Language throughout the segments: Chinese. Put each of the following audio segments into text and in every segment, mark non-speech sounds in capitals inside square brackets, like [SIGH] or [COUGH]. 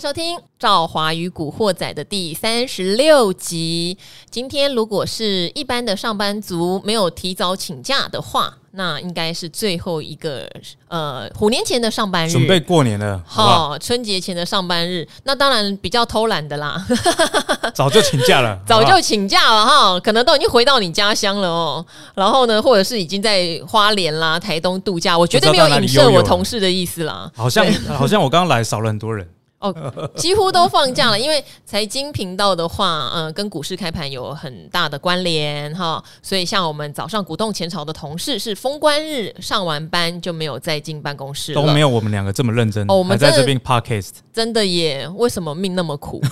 收听《赵华与古惑仔》的第三十六集。今天如果是一般的上班族没有提早请假的话，那应该是最后一个呃虎年前的上班日，准备过年了，好春节前的上班日。那当然比较偷懒的啦，[LAUGHS] 早就请假了，[LAUGHS] 早就请假了哈，可能都已经回到你家乡了哦。然后呢，或者是已经在花莲啦、台东度假，我绝对没有影射我同事的意思啦。好像好像我刚刚来少了很多人。哦，几乎都放假了，因为财经频道的话，嗯，跟股市开盘有很大的关联哈，所以像我们早上股动前朝的同事是封关日上完班就没有再进办公室，都没有我们两个这么认真哦，我们在这边 podcast 真的耶，为什么命那么苦？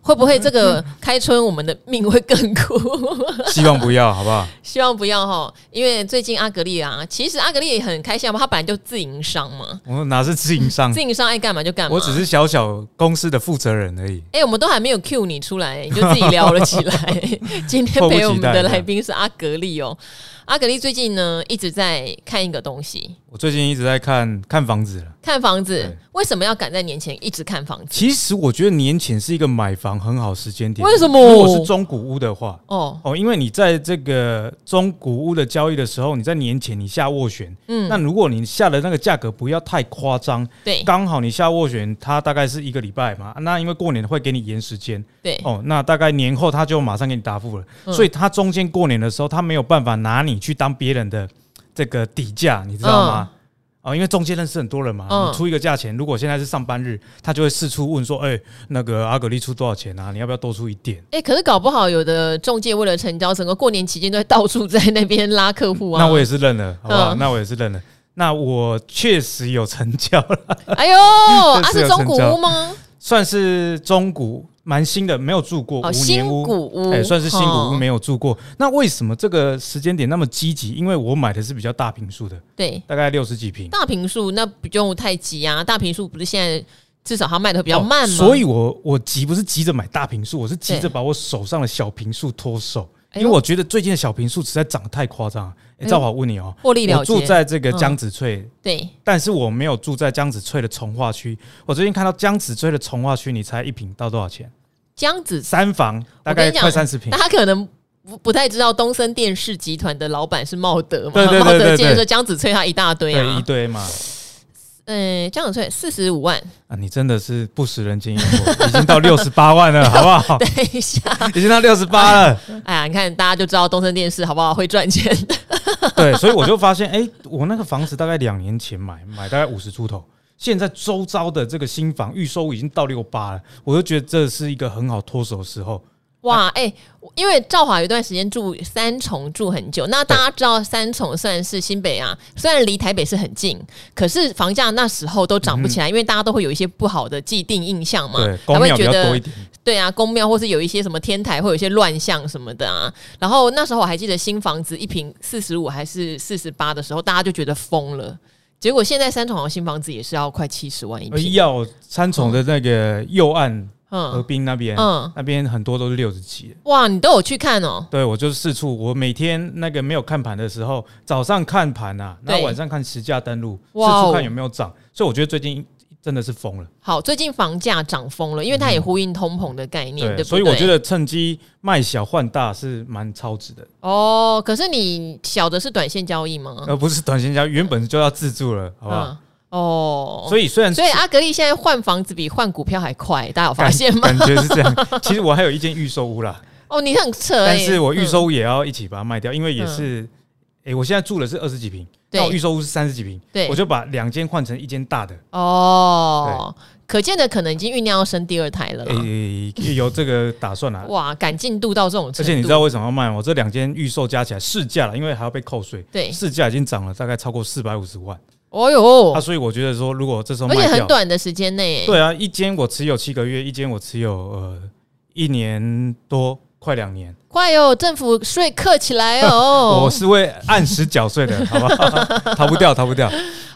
会不会这个开春我们的命会更苦？[LAUGHS] 希望不要，好不好？[LAUGHS] 希望不要哈，因为最近阿格丽啊，其实阿格丽也很开心嘛，他本来就自营商嘛。我哪是自营商？自营商爱干嘛就干嘛。我只是小小公司的负责人而已。哎、欸，我们都还没有 cue 你出来，你就自己聊了起来。[LAUGHS] 今天陪我们的来宾是阿格力哦。阿格力最近呢一直在看一个东西。我最近一直在看看房子了。看房子，为什么要赶在年前一直看房子？其实我觉得年前是一个买房很好时间点。为什么？如果是中古屋的话，哦。哦，因为你在这个中古屋的交易的时候，你在年前你下斡旋，嗯，那如果你下的那个价格不要太夸张，对，刚好你下斡旋，它大概是一个礼拜嘛，那因为过年会给你延时间，对，哦，那大概年后他就马上给你答复了，所以他中间过年的时候，他没有办法拿你去当别人的这个底价，你知道吗？哦，因为中介认识很多人嘛，你出一个价钱，如果现在是上班日，他就会四处问说：“哎，那个阿格力出多少钱啊？你要不要多出一点？”哎，可是搞不好有的中介为了成交，整个过年期间都会到处在那边拉客户啊。那我也是认了，好不好？那我也是认了。那我确实有成交了。哎呦，[LAUGHS] 啊是中古屋吗？算是中古。蛮新的，没有住过五年屋，算是新古屋，没有住过。那为什么这个时间点那么积极？因为我买的是比较大平数的，对，大概六十几平。大平数那不用太急啊，大平数不是现在至少它卖的比较慢吗？所以我我急不是急着买大平数，我是急着把我手上的小平数脱手。因为我觉得最近的小平数实在涨得太夸张。哎，赵华问你哦，获利了结。我住在这个江子翠，对，但是我没有住在江子翠的从化区。我最近看到江子翠的从化区，你猜一平到多少钱？江子三房大概快三十平。他可能不不太知道东森电视集团的老板是茂德嘛？对对对对对，茂德接着江子翠他一大堆啊，一堆嘛。嗯，江子翠四十五万啊，你真的是不食人间烟火，已经到六十八万了，好不好？[LAUGHS] 等一下，已经到六十八了。哎呀，你看大家就知道东森电视好不好会赚钱。[LAUGHS] 对，所以我就发现，哎，我那个房子大概两年前买，买大概五十出头。现在周遭的这个新房预售已经到六八了，我就觉得这是一个很好脱手的时候。哇，哎、欸，因为赵华有一段时间住三重住很久，那大家知道三重算是新北啊，虽然离台北是很近，可是房价那时候都涨不起来，嗯、因为大家都会有一些不好的既定印象嘛，还会觉得对啊，公庙或是有一些什么天台会有一些乱象什么的啊。然后那时候我还记得新房子一平四十五还是四十八的时候，大家就觉得疯了。结果现在三重的新房子也是要快七十万一平，要三重的那个右岸河滨那边，嗯，那边很多都是六十几。哇，你都有去看哦？对，我就是四处，我每天那个没有看盘的时候，早上看盘啊，那晚上看实价登录，四处看有没有涨。所以我觉得最近。真的是疯了。好，最近房价涨疯了，因为它也呼应通膨的概念，嗯、对，对不对？所以我觉得趁机卖小换大是蛮超值的。哦，可是你小的是短线交易吗？呃，不是短线交易，原本就要自住了，好不好？嗯、哦，所以虽然所以阿格力现在换房子比换股票还快，大家有发现吗？感觉是这样。[LAUGHS] 其实我还有一间预售屋啦。哦，你很扯、欸，但是我预售屋也要一起把它卖掉，嗯、因为也是，哎、欸，我现在住的是二十几平。那预售屋是三十几平，对，我就把两间换成一间大的。哦，可见的可能已经酝酿要生第二胎了。诶，有这个打算啊？[LAUGHS] 哇，赶进度到这种程度。而且你知道为什么要卖吗？我这两间预售加起来市价了，因为还要被扣税。对，市价已经涨了大概超过四百五十万。哦呦，啊，所以我觉得说，如果这时候而且很短的时间内，对啊，一间我持有七个月，一间我持有呃一年多。快两年，快哟！政府税克起来哦。[LAUGHS] 我是会按时缴税的，好不好？[LAUGHS] 逃不掉，逃不掉。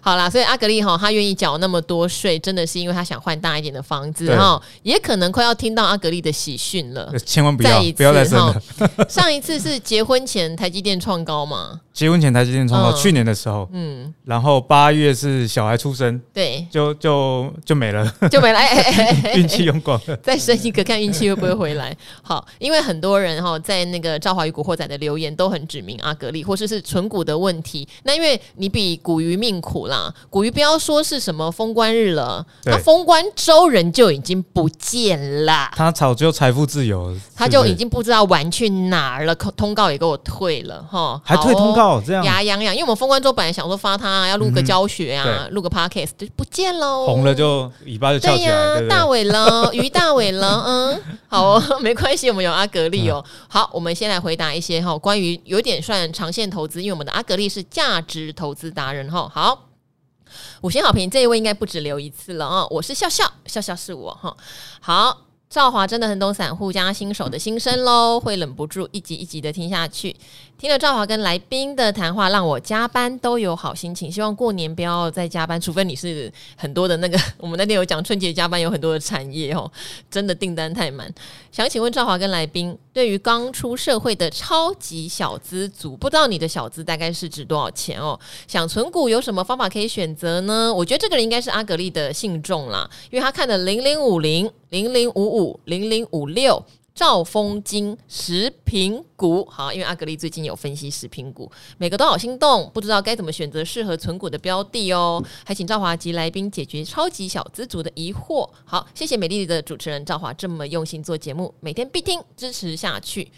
好啦，所以阿格力哈，他愿意缴那么多税，真的是因为他想换大一点的房子哈，也可能快要听到阿格力的喜讯了。[LAUGHS] 千万不要，不要再生了。上一次是结婚前台积电创高嘛？结婚前台积电创高，去年的时候，嗯，然后八月是小孩出生，对，就就就没了，[LAUGHS] 就没了，运气用光了，[LAUGHS] 再生一个看运气会不会回来。好，因为很多人哈在那个赵华与古惑仔的留言都很指明阿格力，或者是存股的问题。那因为你比古鱼命苦啦，古鱼不要说是什么封关日了，那封关周人就已经不见了，他早就财富自由，他就已经不知道玩去哪儿了，通告也给我退了哈，还退通告这样，牙痒痒，因为我们封关周本来想说发他要录个教学啊，录个 podcast 就不见喽，红了就尾巴就翘起来，大尾了，[LAUGHS] 鱼大尾了，嗯，好哦，[LAUGHS] 没关系，我们有阿格力哦，好，我们先来回答一些哈，关于有点算长线投资，因为我们的阿格力是价值投资达人哈，好，五星好评，这一位应该不止留一次了啊！我是笑笑，笑笑是我哈，好。赵华真的很懂散户加新手的心声喽，会忍不住一集一集的听下去。听了赵华跟来宾的谈话，让我加班都有好心情。希望过年不要再加班，除非你是很多的那个。我们那天有讲春节加班有很多的产业哦，[LAUGHS] 真的订单太满。想请问赵华跟来宾，对于刚出社会的超级小资族，不知道你的小资大概是值多少钱哦？想存股有什么方法可以选择呢？我觉得这个人应该是阿格力的信众啦，因为他看的零零五零。零零五五零零五六兆丰金食品股，好，因为阿格力最近有分析食品股，每个都好心动，不知道该怎么选择适合存股的标的哦。还请赵华及来宾解决超级小资族的疑惑。好，谢谢美丽的主持人赵华这么用心做节目，每天必听支持下去。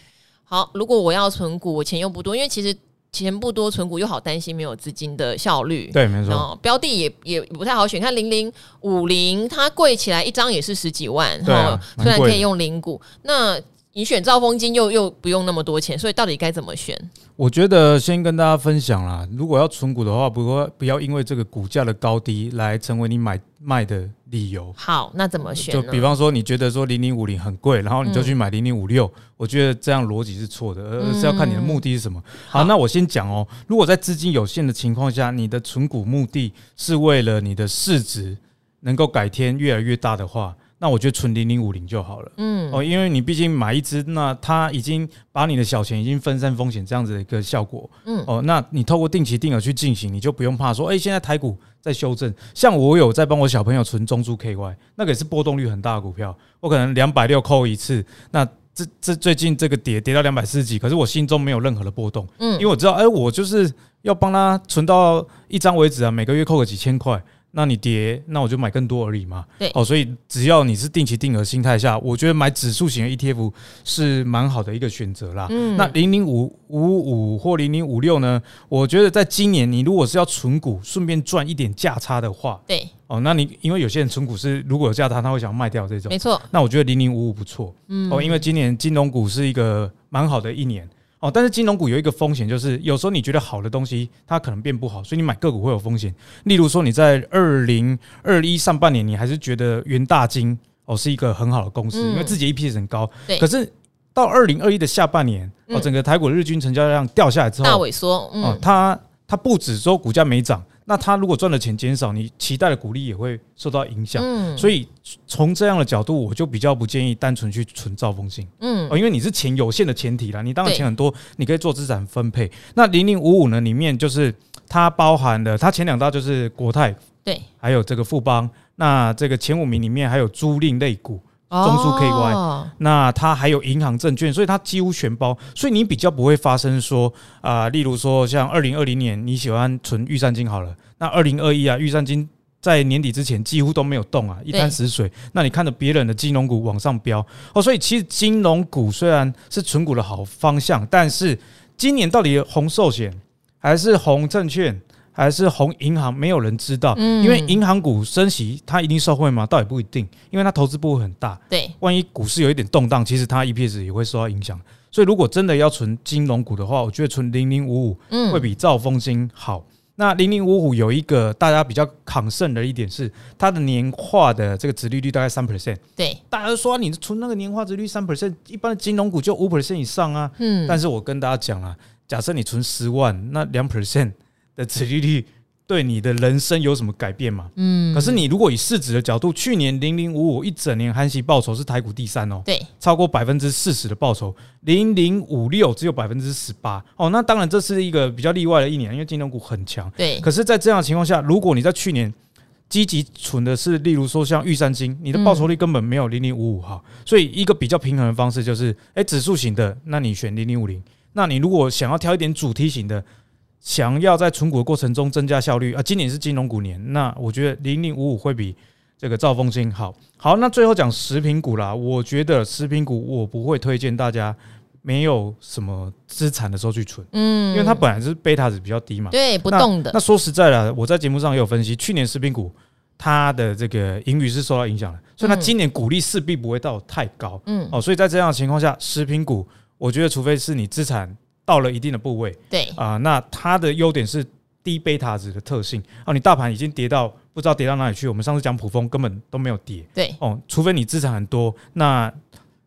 好，如果我要存股，我钱又不多，因为其实。钱不多，存股又好担心没有资金的效率。对，没错。标的也也不太好选，看零零五零，它贵起来一张也是十几万。哈、啊，虽然可以用零股，那你选兆丰金又又不用那么多钱，所以到底该怎么选？我觉得先跟大家分享啦，如果要存股的话，不过不要因为这个股价的高低来成为你买卖的理由。好，那怎么选？就比方说，你觉得说零零五零很贵，然后你就去买零零五六，我觉得这样逻辑是错的，而是要看你的目的是什么。好，那我先讲哦，如果在资金有限的情况下，你的存股目的是为了你的市值能够改天越来越大的话。那我觉得存零零五零就好了，嗯。哦，因为你毕竟买一只，那它已经把你的小钱已经分散风险这样子的一个效果，嗯。哦，那你透过定期定额去进行，你就不用怕说，哎，现在台股在修正，像我有在帮我小朋友存中珠 KY，那个也是波动率很大的股票，我可能两百六扣一次，那这这最近这个跌跌到两百四十几，可是我心中没有任何的波动，嗯，因为我知道，哎，我就是要帮他存到一张为止啊，每个月扣个几千块。那你跌，那我就买更多而已嘛。对，哦，所以只要你是定期定额心态下，我觉得买指数型的 ETF 是蛮好的一个选择啦。嗯，那零零五五五或零零五六呢？我觉得在今年你如果是要存股，顺便赚一点价差的话，对，哦，那你因为有些人存股是如果有价差，他会想卖掉这种，没错。那我觉得零零五五不错，嗯，哦，因为今年金融股是一个蛮好的一年。哦，但是金融股有一个风险，就是有时候你觉得好的东西，它可能变不好，所以你买个股会有风险。例如说，你在二零二一上半年，你还是觉得元大金哦是一个很好的公司，因为自己 EPS 很高。对。可是到二零二一的下半年，哦，整个台股日均成交量掉下来之后，大萎缩。哦，它它不止说股价没涨。那他如果赚的钱减少，你期待的股利也会受到影响。嗯，所以从这样的角度，我就比较不建议单纯去存兆丰金。嗯，哦，因为你是钱有限的前提啦，你当然钱很多，你可以做资产分配。那零零五五呢，里面就是它包含了它前两大就是国泰，对，还有这个富邦。那这个前五名里面还有租赁类股。中苏 KY，哦，那它还有银行证券，所以它几乎全包，所以你比较不会发生说啊、呃，例如说像二零二零年你喜欢存预算金好了，那二零二一啊玉山金在年底之前几乎都没有动啊，一滩死水。那你看着别人的金融股往上飙哦，所以其实金融股虽然是存股的好方向，但是今年到底红寿险还是红证券？还是红银行，没有人知道，因为银行股升息，它一定受惠吗？倒也不一定，因为它投资部位很大。对，万一股市有一点动荡，其实它 EPS 也会受到影响。所以，如果真的要存金融股的话，我觉得存零零五五会比兆丰金好。那零零五五有一个大家比较抗胜的一点是，它的年化的这个值利率大概三 percent。对，大家都说你存那个年化值率三 percent，一般的金融股就五 percent 以上啊。嗯，但是我跟大家讲了，假设你存十万，那两 percent。的值利率对你的人生有什么改变嘛？嗯，可是你如果以市值的角度，去年零零五五一整年含息报酬是台股第三哦，对，超过百分之四十的报酬，零零五六只有百分之十八哦，那当然这是一个比较例外的一年，因为金融股很强，对。可是，在这样的情况下，如果你在去年积极存的是，例如说像玉山金，你的报酬率根本没有零零五五哈，所以一个比较平衡的方式就是，哎，指数型的，那你选零零五零，那你如果想要挑一点主题型的。想要在存股的过程中增加效率啊，今年是金融股年，那我觉得零零五五会比这个兆丰金好。好，那最后讲食品股啦，我觉得食品股我不会推荐大家没有什么资产的时候去存，嗯，因为它本来是贝塔值比较低嘛，对，不动的。那说实在的，我在节目上也有分析，去年食品股它的这个盈余是受到影响的，所以它今年股利势必不会到太高，嗯，哦，所以在这样的情况下，食品股我觉得除非是你资产。到了一定的部位，对。啊、呃，那它的优点是低贝塔值的特性。哦。你大盘已经跌到不知道跌到哪里去，我们上次讲普丰根本都没有跌，对。哦，除非你资产很多，那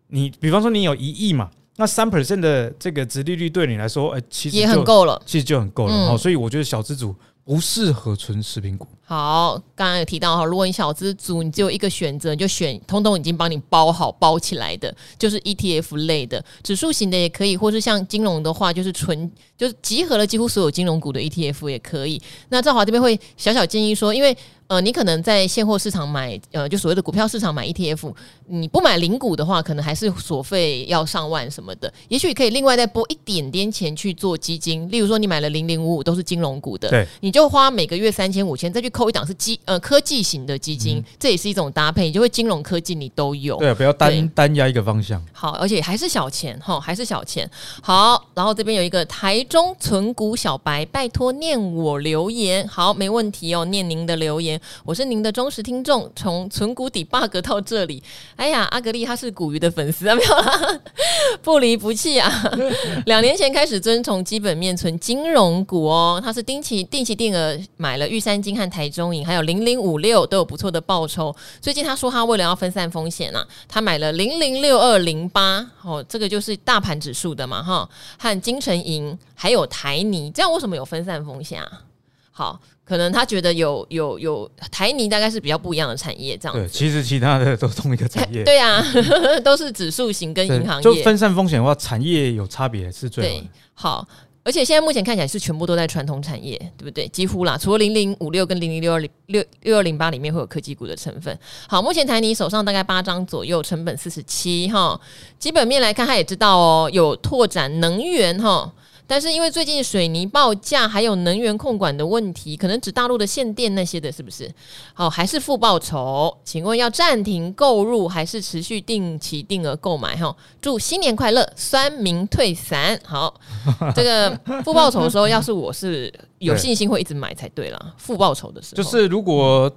你比方说你有一亿嘛，那三 percent 的这个值利率对你来说，呃，其实也很够了，其实就很够了、嗯、哦。所以我觉得小资主不适合存食品股。好，刚刚有提到哈，如果你小资族，你只有一个选择，你就选通通已经帮你包好包起来的，就是 ETF 类的，指数型的也可以，或是像金融的话，就是纯就是集合了几乎所有金融股的 ETF 也可以。那赵华这边会小小建议说，因为呃，你可能在现货市场买呃，就所谓的股票市场买 ETF，你不买零股的话，可能还是所费要上万什么的。也许可以另外再拨一点点钱去做基金，例如说你买了零零五五都是金融股的，对，你就花每个月三千五千再去。扣一档是基呃科技型的基金，嗯，这也是一种搭配，你就会金融科技你都有。对，不要单单压一个方向。好，而且还是小钱哈，还是小钱。好，然后这边有一个台中存股小白，拜托念我留言。好，没问题哦，念您的留言。我是您的忠实听众，从存股底 bug 到这里。哎呀，阿格力他是股鱼的粉丝啊，[LAUGHS] 没有啦，不离不弃啊。[LAUGHS] 两年前开始遵从基本面存金融股哦，他是定期定期定额买了玉山金和台。中银还有零零五六都有不错的报酬。最近他说他为了要分散风险啊，他买了零零六二零八哦，这个就是大盘指数的嘛哈，和金城银还有台泥，这样为什么有分散风险啊？好，可能他觉得有有有台泥大概是比较不一样的产业，这样子。对，其实其他的都同一个产业。[LAUGHS] 对啊，[LAUGHS] 都是指数型跟银行业。就分散风险的话，产业有差别是最好的。对，好。而且现在目前看起来是全部都在传统产业，对不对？几乎啦，除了零零五六跟零零六二零六六二零八里面会有科技股的成分。好，目前台泥手上大概八张左右，成本四十七哈。基本面来看，他也知道哦，有拓展能源哈。但是因为最近水泥报价还有能源控管的问题，可能指大陆的限电那些的，是不是？好，还是负报酬？请问要暂停购入还是持续定期定额购买？哈，祝新年快乐，酸民退散。好，这个负报酬的时候，要是我是有信心会一直买才对啦。负报酬的时候，就是如果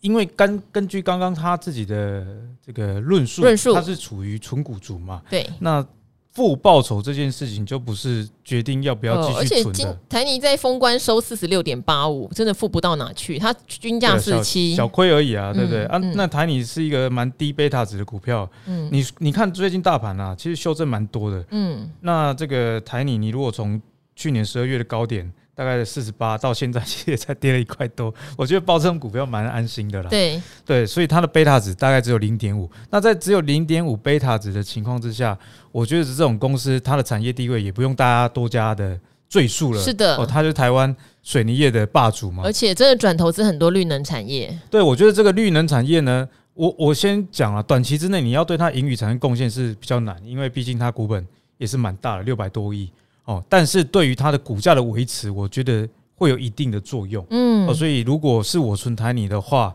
因为根根据刚刚他自己的这个论述，论述他是处于纯股族嘛？对，那。负报酬这件事情就不是决定要不要继续存的。而且台泥在封关收四十六点八五，真的负不到哪去。它均价四七，小亏而已啊，对不对？嗯、啊，那台泥是一个蛮低贝塔值的股票。嗯，你你看最近大盘啊，其实修正蛮多的。嗯，那这个台泥，你如果从去年十二月的高点。大概四十八，到现在其实也才跌了一块多。[LAUGHS] 我觉得包这种股票蛮安心的啦。对对，所以它的贝塔值大概只有零点五。那在只有零点五贝塔值的情况之下，我觉得是这种公司它的产业地位也不用大家多加的赘述了。是的，哦，它就是台湾水泥业的霸主嘛。而且真的转投资很多绿能产业。对，我觉得这个绿能产业呢，我我先讲啊，短期之内你要对它盈余产生贡献是比较难，因为毕竟它股本也是蛮大的，六百多亿。哦，但是对于它的股价的维持，我觉得会有一定的作用。嗯，哦，所以如果是我存台你的话，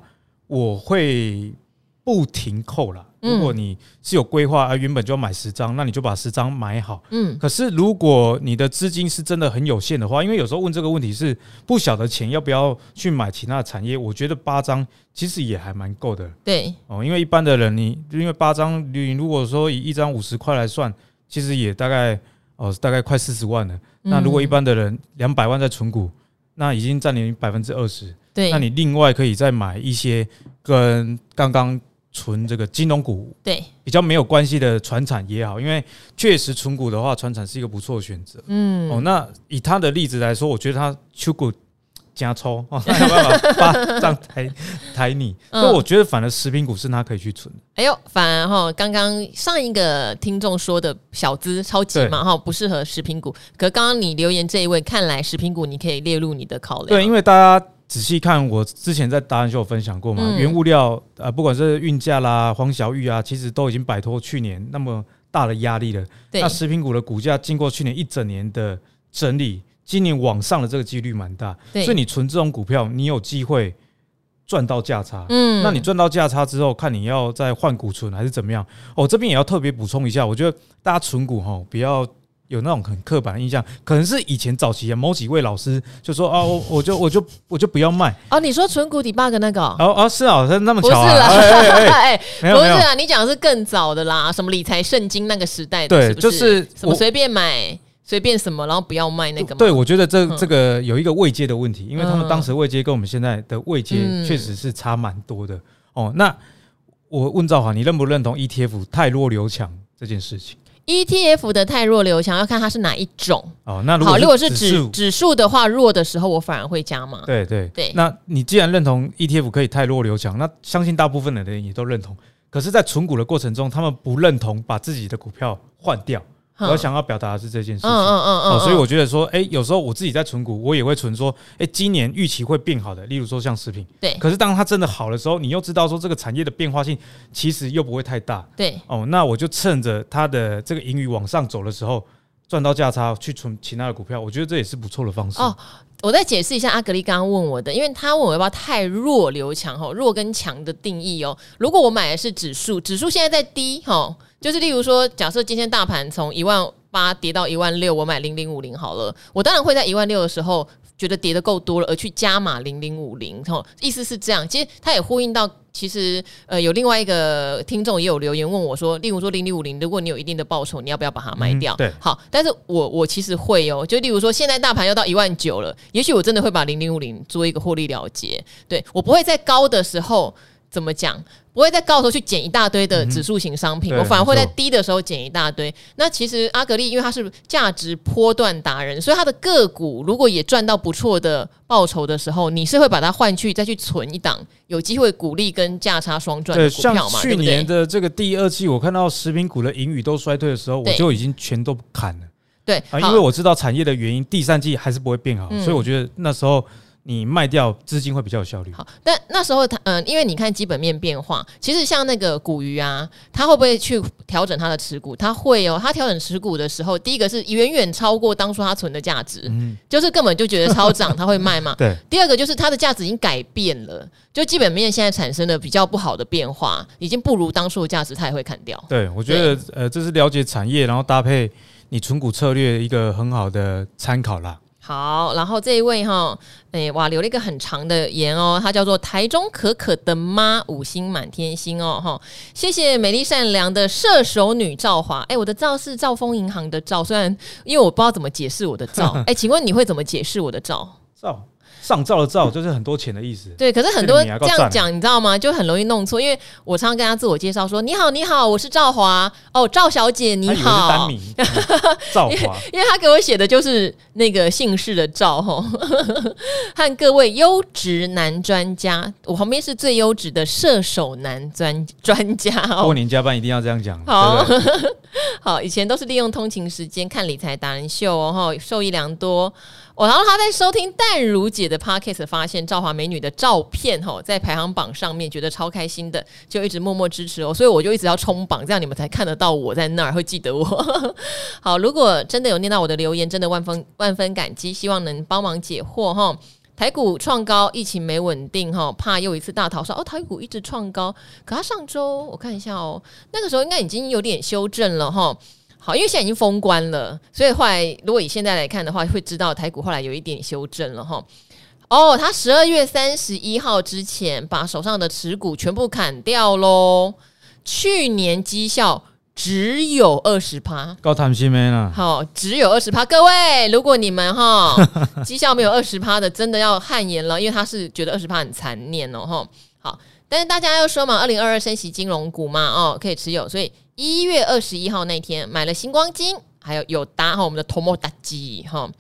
我会不停扣啦。如果你是有规划，而原本就要买十张，那你就把十张买好。嗯，可是如果你的资金是真的很有限的话，因为有时候问这个问题是不晓得钱要不要去买其他的产业，我觉得八张其实也还蛮够的。对，哦，因为一般的人你因为八张，你如果说以一张五十块来算，其实也大概。哦，大概快四十万了。那如果一般的人两百万在存股，那已经占你百分之二十。对，那你另外可以再买一些跟刚刚存这个金融股对比较没有关系的船产也好，因为确实存股的话，船产是一个不错的选择。嗯，哦，那以他的例子来说，我觉得他出股加抽，[LAUGHS] 哦，他有办法发这样抬抬你。所以我觉得反而食品股是他可以去存的。哎呦，反而哈，刚刚上一个听众说的小资超级嘛哈，不适合食品股。可刚刚你留言这一位，看来食品股你可以列入你的考量。对，因为大家仔细看，我之前在达人秀有分享过嘛，嗯、原物料呃，不管是运价啦、黄小玉啊，其实都已经摆脱去年那么大的压力了。对那食品股的股价经过去年一整年的整理。今年往上的这个几率蛮大，所以你存这种股票，你有机会赚到价差。嗯，那你赚到价差之后，看你要再换股存还是怎么样。哦，这边也要特别补充一下，我觉得大家存股哈，不要有那种很刻板的印象，可能是以前早期的某几位老师就说啊，我我就我就我就不要卖。哦，你说存股 debug 那个？哦哦，是啊，是那么巧啊？不是啦，[LAUGHS] 哎，不是啊，你讲的是更早的啦，什么理财圣经那个时代的，就是什么随便买。随便什么，然后不要卖那个。对，我觉得这这个有一个位阶的问题，因为他们当时位阶跟我们现在的位阶确实是差蛮多的哦。那我问兆华，你认不认同 ETF 太弱留强这件事情？ETF 的太弱留强要看它是哪一种哦。那好，如果是指指数的话，弱的时候我反而会加嘛。对对对。那你既然认同 ETF 可以太弱留强，那相信大部分的人也都认同。可是，在存股的过程中，他们不认同把自己的股票换掉。我想要表达的是这件事情，嗯嗯嗯嗯，所以我觉得说，哎，有时候我自己在存股，我也会存说，哎，今年预期会变好的，例如说像食品，对。可是当它真的好的时候，你又知道说这个产业的变化性其实又不会太大，对。哦，那我就趁着它的这个盈余往上走的时候，赚到价差去存其他的股票，我觉得这也是不错的方式。哦，我再解释一下阿格力刚刚问我的，因为他问我要不要太弱留强哈，弱跟强的定义哦。如果我买的是指数，指数现在在低哈。就是例如说，假设今天大盘从一万八跌到一万六，我买零零五零好了，我当然会在一万六的时候觉得跌得够多了，而去加码零零五零。吼，意思是这样。其实它也呼应到，其实呃有另外一个听众也有留言问我说，例如说零零五零，如果你有一定的报酬，你要不要把它卖掉？嗯、对，好，但是我我其实会哦，就例如说现在大盘要到一万九了，也许我真的会把零零五零做一个获利了结。对，我不会在高的时候。怎么讲？不会在高的时候去捡一大堆的指数型商品，嗯、我反而会在低的时候捡一大堆。那其实阿格力，因为他是价值波段达人，所以他的个股如果也赚到不错的报酬的时候，你是会把它换去再去存一档，有机会股利跟价差双赚的股票嘛？像去年的这个第二季，我看到食品股的盈余都衰退的时候，我就已经全都砍了。对啊，因为我知道产业的原因，第三季还是不会变好，嗯、所以我觉得那时候。你卖掉资金会比较有效率。好，但那时候它，嗯、呃，因为你看基本面变化，其实像那个股鱼啊，它会不会去调整它的持股？它会哦，它调整持股的时候，第一个是远远超过当初它存的价值，嗯，就是根本就觉得超涨，它会卖嘛。[LAUGHS] 对。第二个就是它的价值已经改变了，就基本面现在产生了比较不好的变化，已经不如当初的价值，它也会砍掉。对，我觉得呃，这是了解产业，然后搭配你存股策略一个很好的参考啦。好，然后这一位哈，哎哇，留了一个很长的言哦，他叫做台中可可的妈，五星满天星哦哈，谢谢美丽善良的射手女赵华，哎，我的赵是兆丰银行的赵，虽然因为我不知道怎么解释我的赵，[LAUGHS] 哎，请问你会怎么解释我的赵？赵。上照的照就是很多钱的意思。对，可是很多这样讲，你知道吗？就很容易弄错。因为我常常跟他自我介绍说：“你好，你好，我是赵华哦，赵小姐你好。”单 [LAUGHS] 名赵华，因为他给我写的就是那个姓氏的赵哈。[LAUGHS] 和各位优质男专家，我旁边是最优质的射手男专专家。过年加班一定要这样讲。好，对对 [LAUGHS] 好，以前都是利用通勤时间看理财达人秀哦，受益良多。我然后他在收听淡如姐的 podcast，发现赵华美女的照片哈，在排行榜上面，觉得超开心的，就一直默默支持哦。所以我就一直要冲榜，这样你们才看得到我在那儿，会记得我。[LAUGHS] 好，如果真的有念到我的留言，真的万分万分感激，希望能帮忙解惑哈。台股创高，疫情没稳定哈，怕又一次大逃杀哦。台股一直创高，可他上周我看一下哦，那个时候应该已经有点修正了哈。好，因为现在已经封关了，所以后来如果以现在来看的话，会知道台股后来有一点修正了哈。哦，他十二月三十一号之前把手上的持股全部砍掉喽。去年绩效只有二十趴，高谈心没了。好，只有二十趴，各位，如果你们哈绩效没有二十趴的，真的要汗颜了，因为他是觉得二十趴很残念哦哈。好，但是大家要说嘛，二零二二升息金融股嘛，哦，可以持有，所以。一月二十一号那天买了星光金，还有有达哈，我们的 Tomodachi 哈，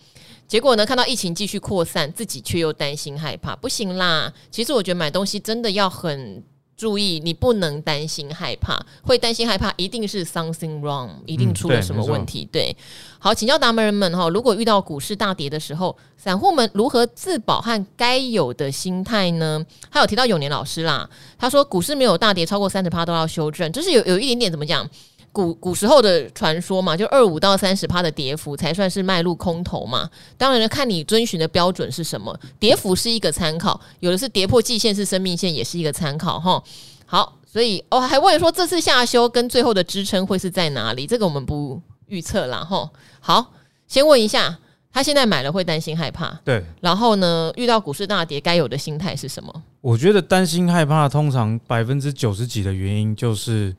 结果呢，看到疫情继续扩散，自己却又担心害怕，不行啦。其实我觉得买东西真的要很注意，你不能担心害怕，会担心害怕一定是 something wrong，一定出了什么问题。嗯、对，对，好，请教达人们哈，如果遇到股市大跌的时候，散户们如何自保和该有的心态呢？还有提到永年老师啦，他说股市没有大跌超过三十趴都要修正，就是有有一点点怎么讲？古古时候的传说嘛，就二五到三十趴的跌幅才算是迈入空头嘛。当然了，看你遵循的标准是什么，跌幅是一个参考，有的是跌破季线是生命线，也是一个参考哈。好，所以哦，还问说这次下修跟最后的支撑会是在哪里？这个我们不预测啦哈。好，先问一下，他现在买了会担心害怕？对。然后呢，遇到股市大跌，该有的心态是什么？我觉得担心害怕，通常百分之九十几的原因就是。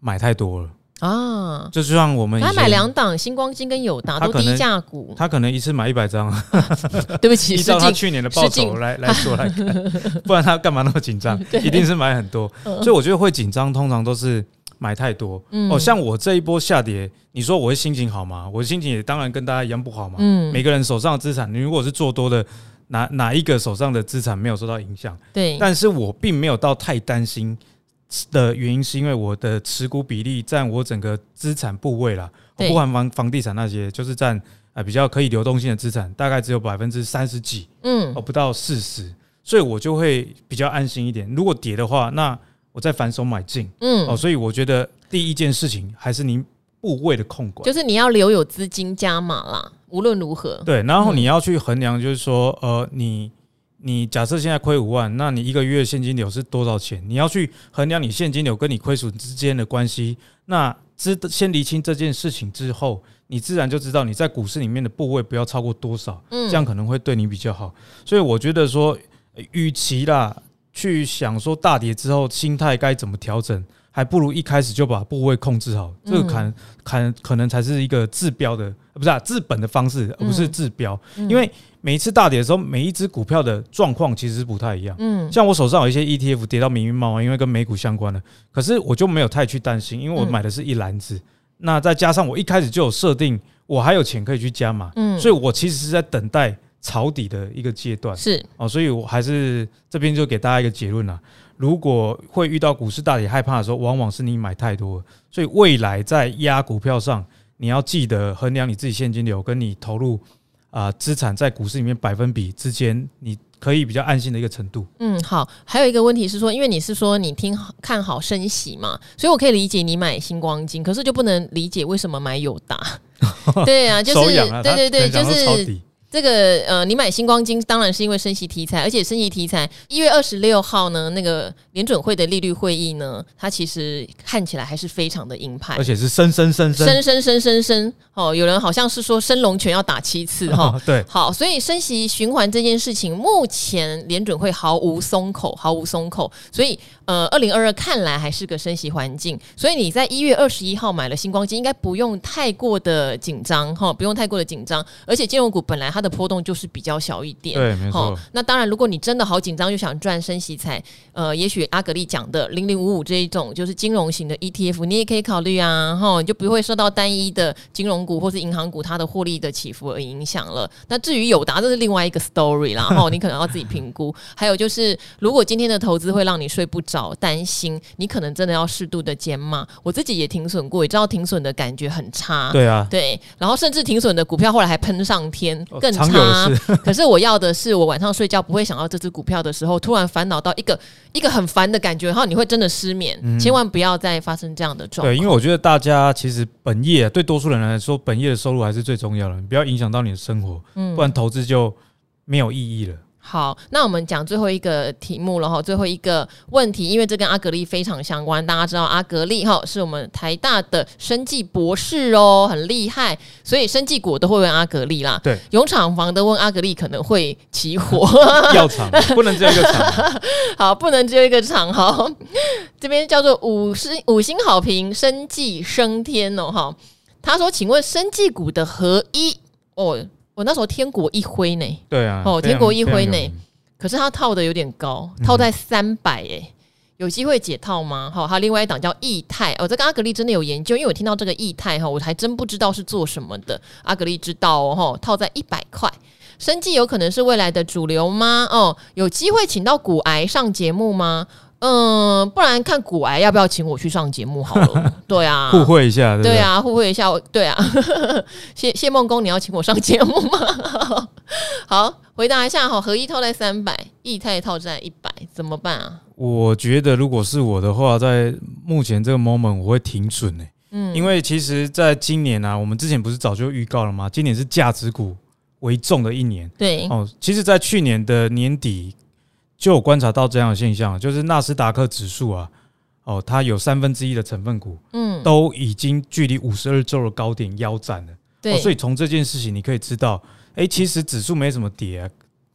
买太多了啊！就像我们他买两档星光金跟友达都低价股，他可能一次买一百张。[LAUGHS] 对不起，依照他去年的报酬来来说来看，不然他干嘛那么紧张？[LAUGHS] 一定是买很多，所以我觉得会紧张，通常都是买太多。哦，像我这一波下跌，你说我会心情好吗？我的心情也当然跟大家一样不好嘛。嗯，每个人手上的资产，你如果是做多的，哪哪一个手上的资产没有受到影响？对，但是我并没有到太担心。的原因是因为我的持股比例占我整个资产部位啦，不含房房地产那些，就是占啊比较可以流动性的资产，大概只有百分之三十几，嗯，哦不到四十，所以我就会比较安心一点。如果跌的话，那我再反手买进，嗯，哦，所以我觉得第一件事情还是您部位的控管，就是你要留有资金加码啦，无论如何，对，然后你要去衡量，就是说，呃，你。你假设现在亏五万，那你一个月现金流是多少钱？你要去衡量你现金流跟你亏损之间的关系。那知先厘清这件事情之后，你自然就知道你在股市里面的部位不要超过多少，嗯这样可能会对你比较好。所以我觉得说，与其啦去想说大跌之后心态该怎么调整，还不如一开始就把部位控制好。这个可可可能才是一个治标的，不是啊，治本的方式，而不是治标，因为。每一次大跌的时候，每一只股票的状况其实是不太一样。嗯，像我手上有一些 ETF 跌到明明白白，因为跟美股相关的，可是我就没有太去担心，因为我买的是一篮子。那再加上我一开始就有设定，我还有钱可以去加码。嗯，所以我其实是在等待抄底的一个阶段。是哦，所以我还是这边就给大家一个结论啦。如果会遇到股市大跌害怕的时候，往往是你买太多了。所以未来在压股票上，你要记得衡量你自己现金流跟你投入。啊，资产在股市里面百分比之间，你可以比较安心的一个程度。嗯，好。还有一个问题是说，因为你是说你听看好升息嘛，所以我可以理解你买星光金，可是就不能理解为什么买友达。[LAUGHS] 对啊，就是对对对，就是。这个呃，你买星光金当然是因为升息题材，而且升息题材一月二十六号呢，那个联准会的利率会议呢，它其实看起来还是非常的鹰派，而且是升升升升。升升升升升。哦，有人好像是说升龙拳要打七次哈，哦、[LAUGHS] 对，好，所以升息循环这件事情，目前联准会毫无松口，毫无松口，所以呃，二零二二看来还是个升息环境，所以你在一月二十一号买了星光金，应该不用太过的紧张哈，不用太过的紧张，而且金融股本来。它的波动就是比较小一点，对，没错。那当然，如果你真的好紧张，又想赚升息财，呃，也许阿格丽讲的零零五五这一种就是金融型的 ETF，你也可以考虑啊，哈，你就不会受到单一的金融股或是银行股它的获利的起伏而影响了。那至于友达，这是另外一个 story 啦，哈，你可能要自己评估。还有就是，如果今天的投资会让你睡不着，担心，你可能真的要适度的减码。我自己也停损过，也知道停损的感觉很差，对啊，对，然后甚至停损的股票后来还喷上天。常有的是，[LAUGHS] 可是我要的是，我晚上睡觉不会想到这只股票的时候，突然烦恼到一个一个很烦的感觉，然后你会真的失眠。嗯、千万不要再发生这样的状况。对，因为我觉得大家其实本业对多数人来说，本业的收入还是最重要的，你不要影响到你的生活，不然投资就没有意义了。好，那我们讲最后一个题目了哈，最后一个问题，因为这跟阿格力非常相关。大家知道阿格力哈是我们台大的生技博士哦，很厉害，所以生技股都会问阿格力啦。对，有厂房的问阿格力可能会起火。[LAUGHS] 药厂不能只有一个厂，[LAUGHS] 好，不能只有一个厂。好，这边叫做五星五星好评，生技升天哦哈。他说，请问生技股的合一哦。我那时候天国一辉呢，对啊，哦，天国一辉呢，可是它套的有点高，套在三百哎，有机会解套吗？好，还有另外一档叫易泰，哦，这个阿格力真的有研究，因为我听到这个易泰哈，我还真不知道是做什么的。阿格力知道哦，套在一百块，生技有可能是未来的主流吗？哦，有机会请到骨癌上节目吗？嗯，不然看股癌要不要请我去上节目好了？[LAUGHS] 对啊，互惠一下，对，对啊，互惠一下，对啊。[LAUGHS] 谢谢梦工，你要请我上节目吗？[LAUGHS] 好，回答一下哈，合一套在三百，益泰套在一百，怎么办啊？我觉得如果是我的话，在目前这个 moment 我会停损呢。嗯，因为其实在今年啊，我们之前不是早就预告了吗？今年是价值股为重的一年。对哦，其实，在去年的年底。就有观察到这样的现象，就是纳斯达克指数啊，哦，它有三分之一的成分股，嗯，都已经距离五十二周的高点腰斩了。对，哦，所以从这件事情你可以知道，哎，其实指数没什么跌啊，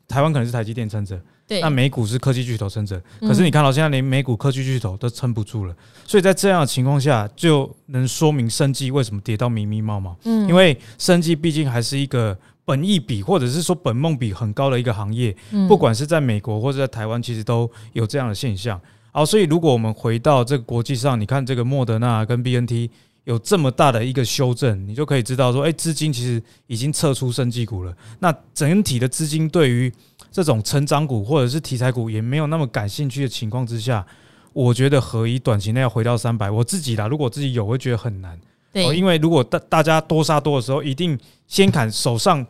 台湾可能是台积电撑着，对，那美股是科技巨头撑着，可是你看到现在连美股科技巨头都撑不住了，所以在这样的情况下，就能说明生技为什么跌到密密麻麻，嗯，因为生技毕竟还是一个。本益比或者是说本梦比很高的一个行业，不管是在美国或者在台湾，其实都有这样的现象。好，所以如果我们回到这个国际上，你看这个莫德纳跟 BNT 有这么大的一个修正，你就可以知道说，哎，资金其实已经撤出生技股了。那整体的资金对于这种成长股或者是题材股也没有那么感兴趣的情况之下，我觉得合一短期内要回到三百，我自己啦，如果自己有，我会觉得很难。对，因为如果大大家多杀多的时候，一定先砍手上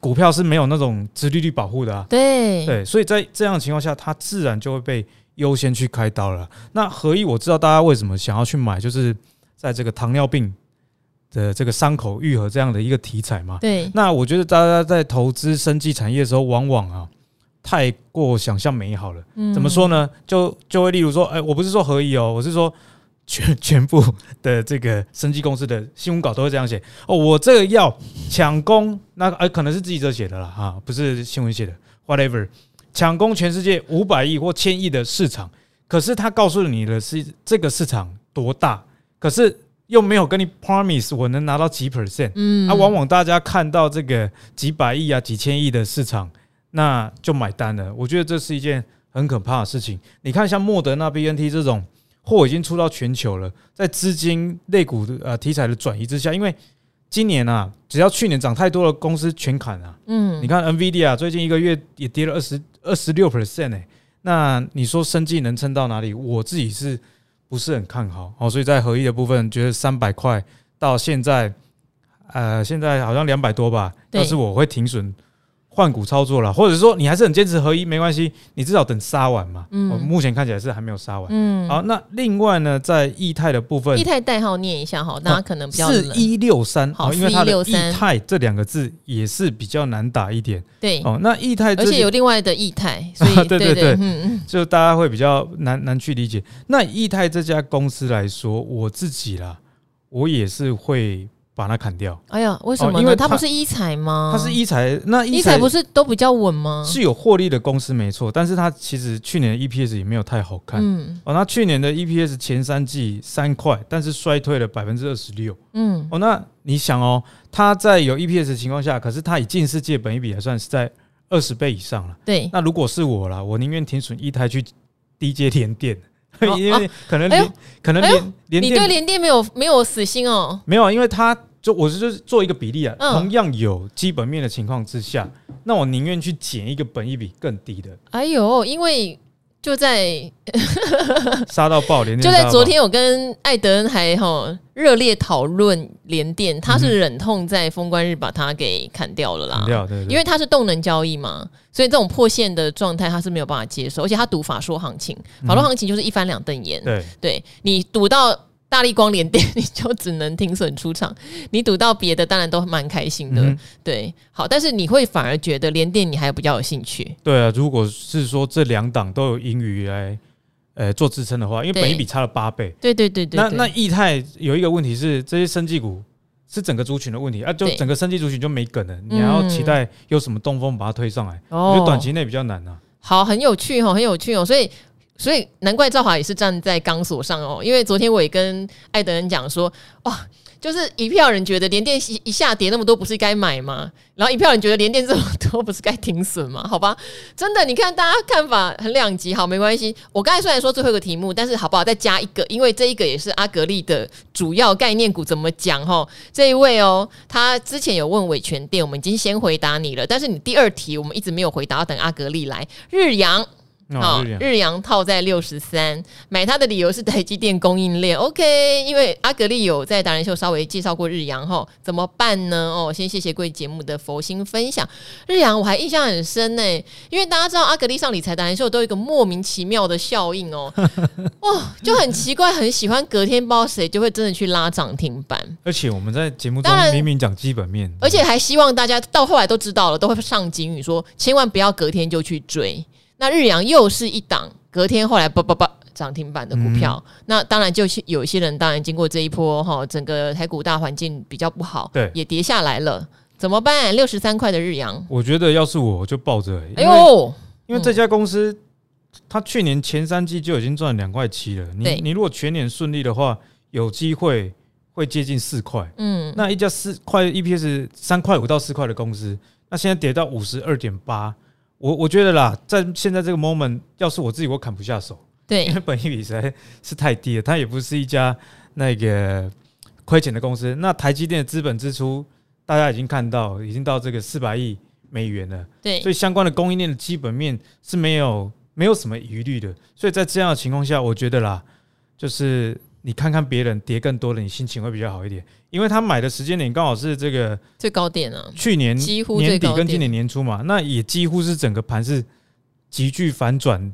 股票是没有那种殖利率保护的啊。对对，所以在这样的情况下，它自然就会被优先去开刀了。那合一我知道大家为什么想要去买，就是在这个糖尿病的这个伤口愈合这样的一个题材嘛。对。那我觉得大家在投资生技产业的时候，往往啊太过想象美好了。嗯。怎么说呢？就就会例如说，哎，我不是说合一哦，我是说。全 [LAUGHS] 全部的这个生技公司的新闻稿都会这样写哦，我这个药抢攻，那呃可能是记者写的了哈，不是新闻写的，whatever，抢攻全世界五百亿或千亿的市场，可是他告诉你的是这个市场多大，可是又没有跟你 promise 我能拿到几 percent，嗯，啊，往往大家看到这个几百亿啊、几千亿的市场，那就买单了。我觉得这是一件很可怕的事情。你看，像莫德纳、BNT 这种。货已经出到全球了，在资金类股的呃题材的转移之下，因为今年啊，只要去年涨太多的公司全砍啊，嗯，你看 NVIDIA 最近一个月也跌了二十二十六 percent 哎，那你说生技能撑到哪里？我自己是不是很看好？哦，所以在合一的部分，觉得三百块到现在，呃，现在好像两百多吧，但是我会停损。换股操作了，或者说你还是很坚持合一，没关系，你至少等杀完嘛。嗯，我目前看起来是还没有杀完。嗯，好，那另外呢，在易泰的部分，易泰代号念一下哈，大家可能比较四一六三，好，因为它的易泰这两个字也是比较难打一点。对，哦，那易泰而且有另外的易泰，[LAUGHS] 所以对对对，嗯嗯，就大家会比较难难去理解。那易泰这家公司来说，我自己啦，我也是会。把它砍掉。哎呀，为什么呢？因为它不是一财吗？它是一财，那一财不是都比较稳吗？是有获利的公司没错，但是它其实去年的 EPS 也没有太好看。嗯，哦，那去年的 EPS 前三季三块，但是衰退了百分之二十六。嗯，哦，那你想哦，它在有 EPS 的情况下，可是它以近世界本一比还算是在二十倍以上了。对，那如果是我啦，我宁愿停损一台去低接联电。[LAUGHS] 因为可能连可能连连你对联电没有没有死心哦？没有啊，因为它就我是就是做一个比例啊，同样有基本面的情况之下，那我宁愿去捡一个本益比更低的。哎呦，因为。就在 [LAUGHS] 杀到爆连电，[LAUGHS] 就在昨天，我跟艾德恩还哈热烈讨论联电，他是忍痛在封关日把它给砍掉了啦。对，因为它是动能交易嘛，所以这种破线的状态他是没有办法接受，而且他赌法说行情，法说行情就是一翻两瞪眼。对，对你赌到。大力光联电，你就只能停损出场。你赌到别的，当然都蛮开心的。嗯、对，好，但是你会反而觉得联电你还比较有兴趣。对啊，如果是说这两档都有盈余来，呃，做支撑的话，因为本一比差了八倍。对对对对，对。那那易泰有一个问题是，这些生技股是整个族群的问题啊，就整个生技族群就没梗了。你还要期待有什么东风把它推上来？我觉得短期内比较难啊。好，很有趣哦，很有趣哦，所以。所以难怪赵华也是站在钢索上哦，因为昨天我也跟艾德恩讲说，哇，就是一票人觉得联电一下跌那么多，不是该买吗？然后一票人觉得联电这么多，不是该停损吗？好吧，真的，你看大家看法很两极。好，没关系。我刚才虽然说最后一个题目，但是好不好？再加一个，因为这一个也是阿格力的主要概念股，怎么讲？哈，这一位哦，他之前有问伟权电，我们已经先回答你了，但是你第二题我们一直没有回答，要等阿格力来日阳。好，日阳套在六十三，买它的理由是台积电供应链。OK，因为阿格力有在达人秀稍微介绍过日阳哈，怎么办呢？哦，先谢谢贵节目的佛心分享。日阳我还印象很深呢，因为大家知道阿格力上理财达人秀都有一个莫名其妙的效应哦，[LAUGHS] 哇，就很奇怪，很喜欢隔天不知道谁就会真的去拉涨停板。而且我们在节目中明明讲基本面，而且还希望大家到后来都知道了，都会上警语说，千万不要隔天就去追。那日阳又是一档，隔天后来叭叭叭涨停板的股票，嗯、那当然就是有一些人，当然经过这一波哈，整个台股大环境比较不好，对，也跌下来了，怎么办？六十三块的日阳，我觉得要是我就抱着，哎呦，因为这家公司，它去年前三季就已经赚两块七了，你你如果全年顺利的话，有机会会接近四块，嗯，那一家四块 EPS 三块五到四块的公司，那现在跌到五十二点八。我我觉得啦，在现在这个 moment，要是我自己，我砍不下手。对，因为本益比实在是太低了，它也不是一家那个亏钱的公司。那台积电的资本支出，大家已经看到，已经到这个四百亿美元了。对，所以相关的供应链的基本面是没有没有什么疑虑的。所以在这样的情况下，我觉得啦，就是。你看看别人跌更多了，你心情会比较好一点，因为他买的时间点刚好是这个最高点啊，去年几乎年底跟今年年初嘛，那也几乎是整个盘是急剧反转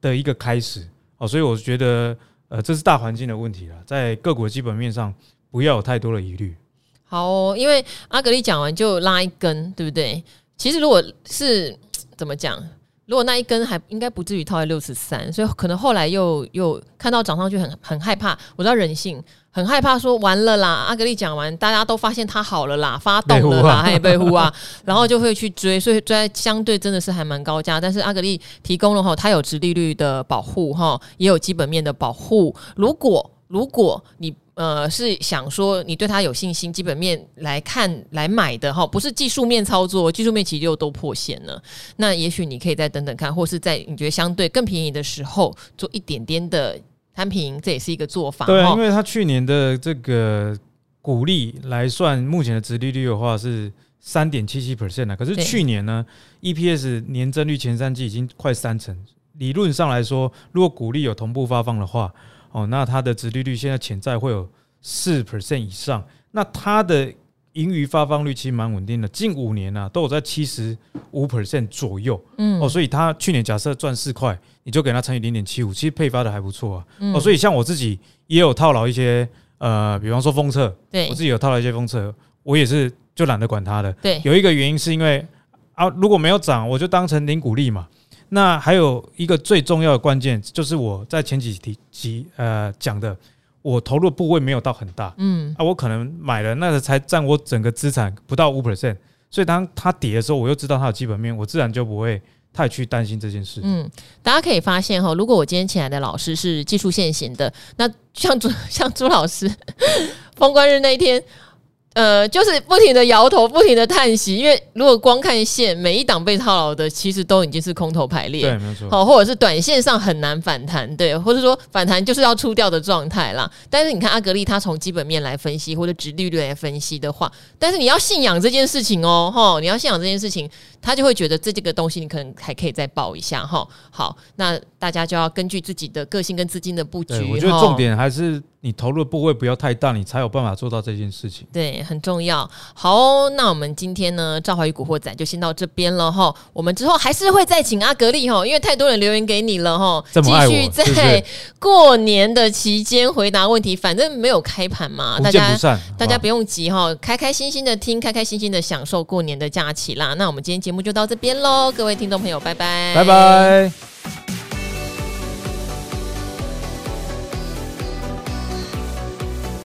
的一个开始哦，所以我觉得呃，这是大环境的问题了，在各国基本面上不要有太多的疑虑。好哦，因为阿格力讲完就拉一根，对不对？其实如果是怎么讲？如果那一根还应该不至于套在六十三，所以可能后来又又看到涨上去很很害怕。我知道人性很害怕，说完了啦，阿格力讲完，大家都发现它好了啦，发动了啦，它也被呼啊，[LAUGHS] 然后就会去追，所以追相对真的是还蛮高价。但是阿格力提供了哈，它有殖利率的保护哈，也有基本面的保护。如果如果你呃，是想说你对它有信心，基本面来看来买的哈，不是技术面操作，技术面其实就都破线了。那也许你可以再等等看，或是在你觉得相对更便宜的时候做一点点的摊平，这也是一个做法。对，因为它去年的这个股利来算，目前的殖利率的话是三点七七 percent。可是去年呢，EPS 年增率前三季已经快三成。理论上来说，如果股利有同步发放的话，哦，那它的殖利率现在潜在会有四 percent 以上，那它的盈余发放率其实蛮稳定的，近五年啊都有在七十五 percent 左右，嗯，哦，所以它去年假设赚四块，你就给它乘以零点七五，其实配发的还不错啊，哦，所以像我自己也有套牢一些，呃，比方说封测，对。我自己有套牢一些封测，我也是就懒得管它的，对，有一个原因是因为啊，如果没有涨，我就当成零股利嘛。那还有一个最重要的关键，就是我在前几题集呃讲的，我投入的部位没有到很大，嗯啊，我可能买了那个才占我整个资产不到五 percent，所以当它跌的时候，我又知道它的基本面，我自然就不会太去担心这件事。嗯，大家可以发现哈，如果我今天请来的老师是技术线型的，那像朱 [LAUGHS] 像朱老师封关日那一天。呃，就是不停的摇头，不停的叹息，因为如果光看线，每一档被套牢的，其实都已经是空头排列，对，没错，好，或者是短线上很难反弹，对，或者说反弹就是要出掉的状态啦。但是你看阿格丽，他从基本面来分析，或者殖利率来分析的话，但是你要信仰这件事情哦，哈，你要信仰这件事情，他就会觉得这这个东西你可能还可以再报一下，哈，好，那大家就要根据自己的个性跟资金的布局，我觉得重点还是。你投入的部位不要太大，你才有办法做到这件事情。对，很重要。好哦，那我们今天呢，赵怀宇古惑仔就先到这边了哈。我们之后还是会再请阿格力哈，因为太多人留言给你了哈，继续在过年的期间回答问题。反正没有开盘嘛，大家大家不用急哈，开开心心的听，开开心心的享受过年的假期啦。那我们今天节目就到这边喽，各位听众朋友，拜拜，拜拜。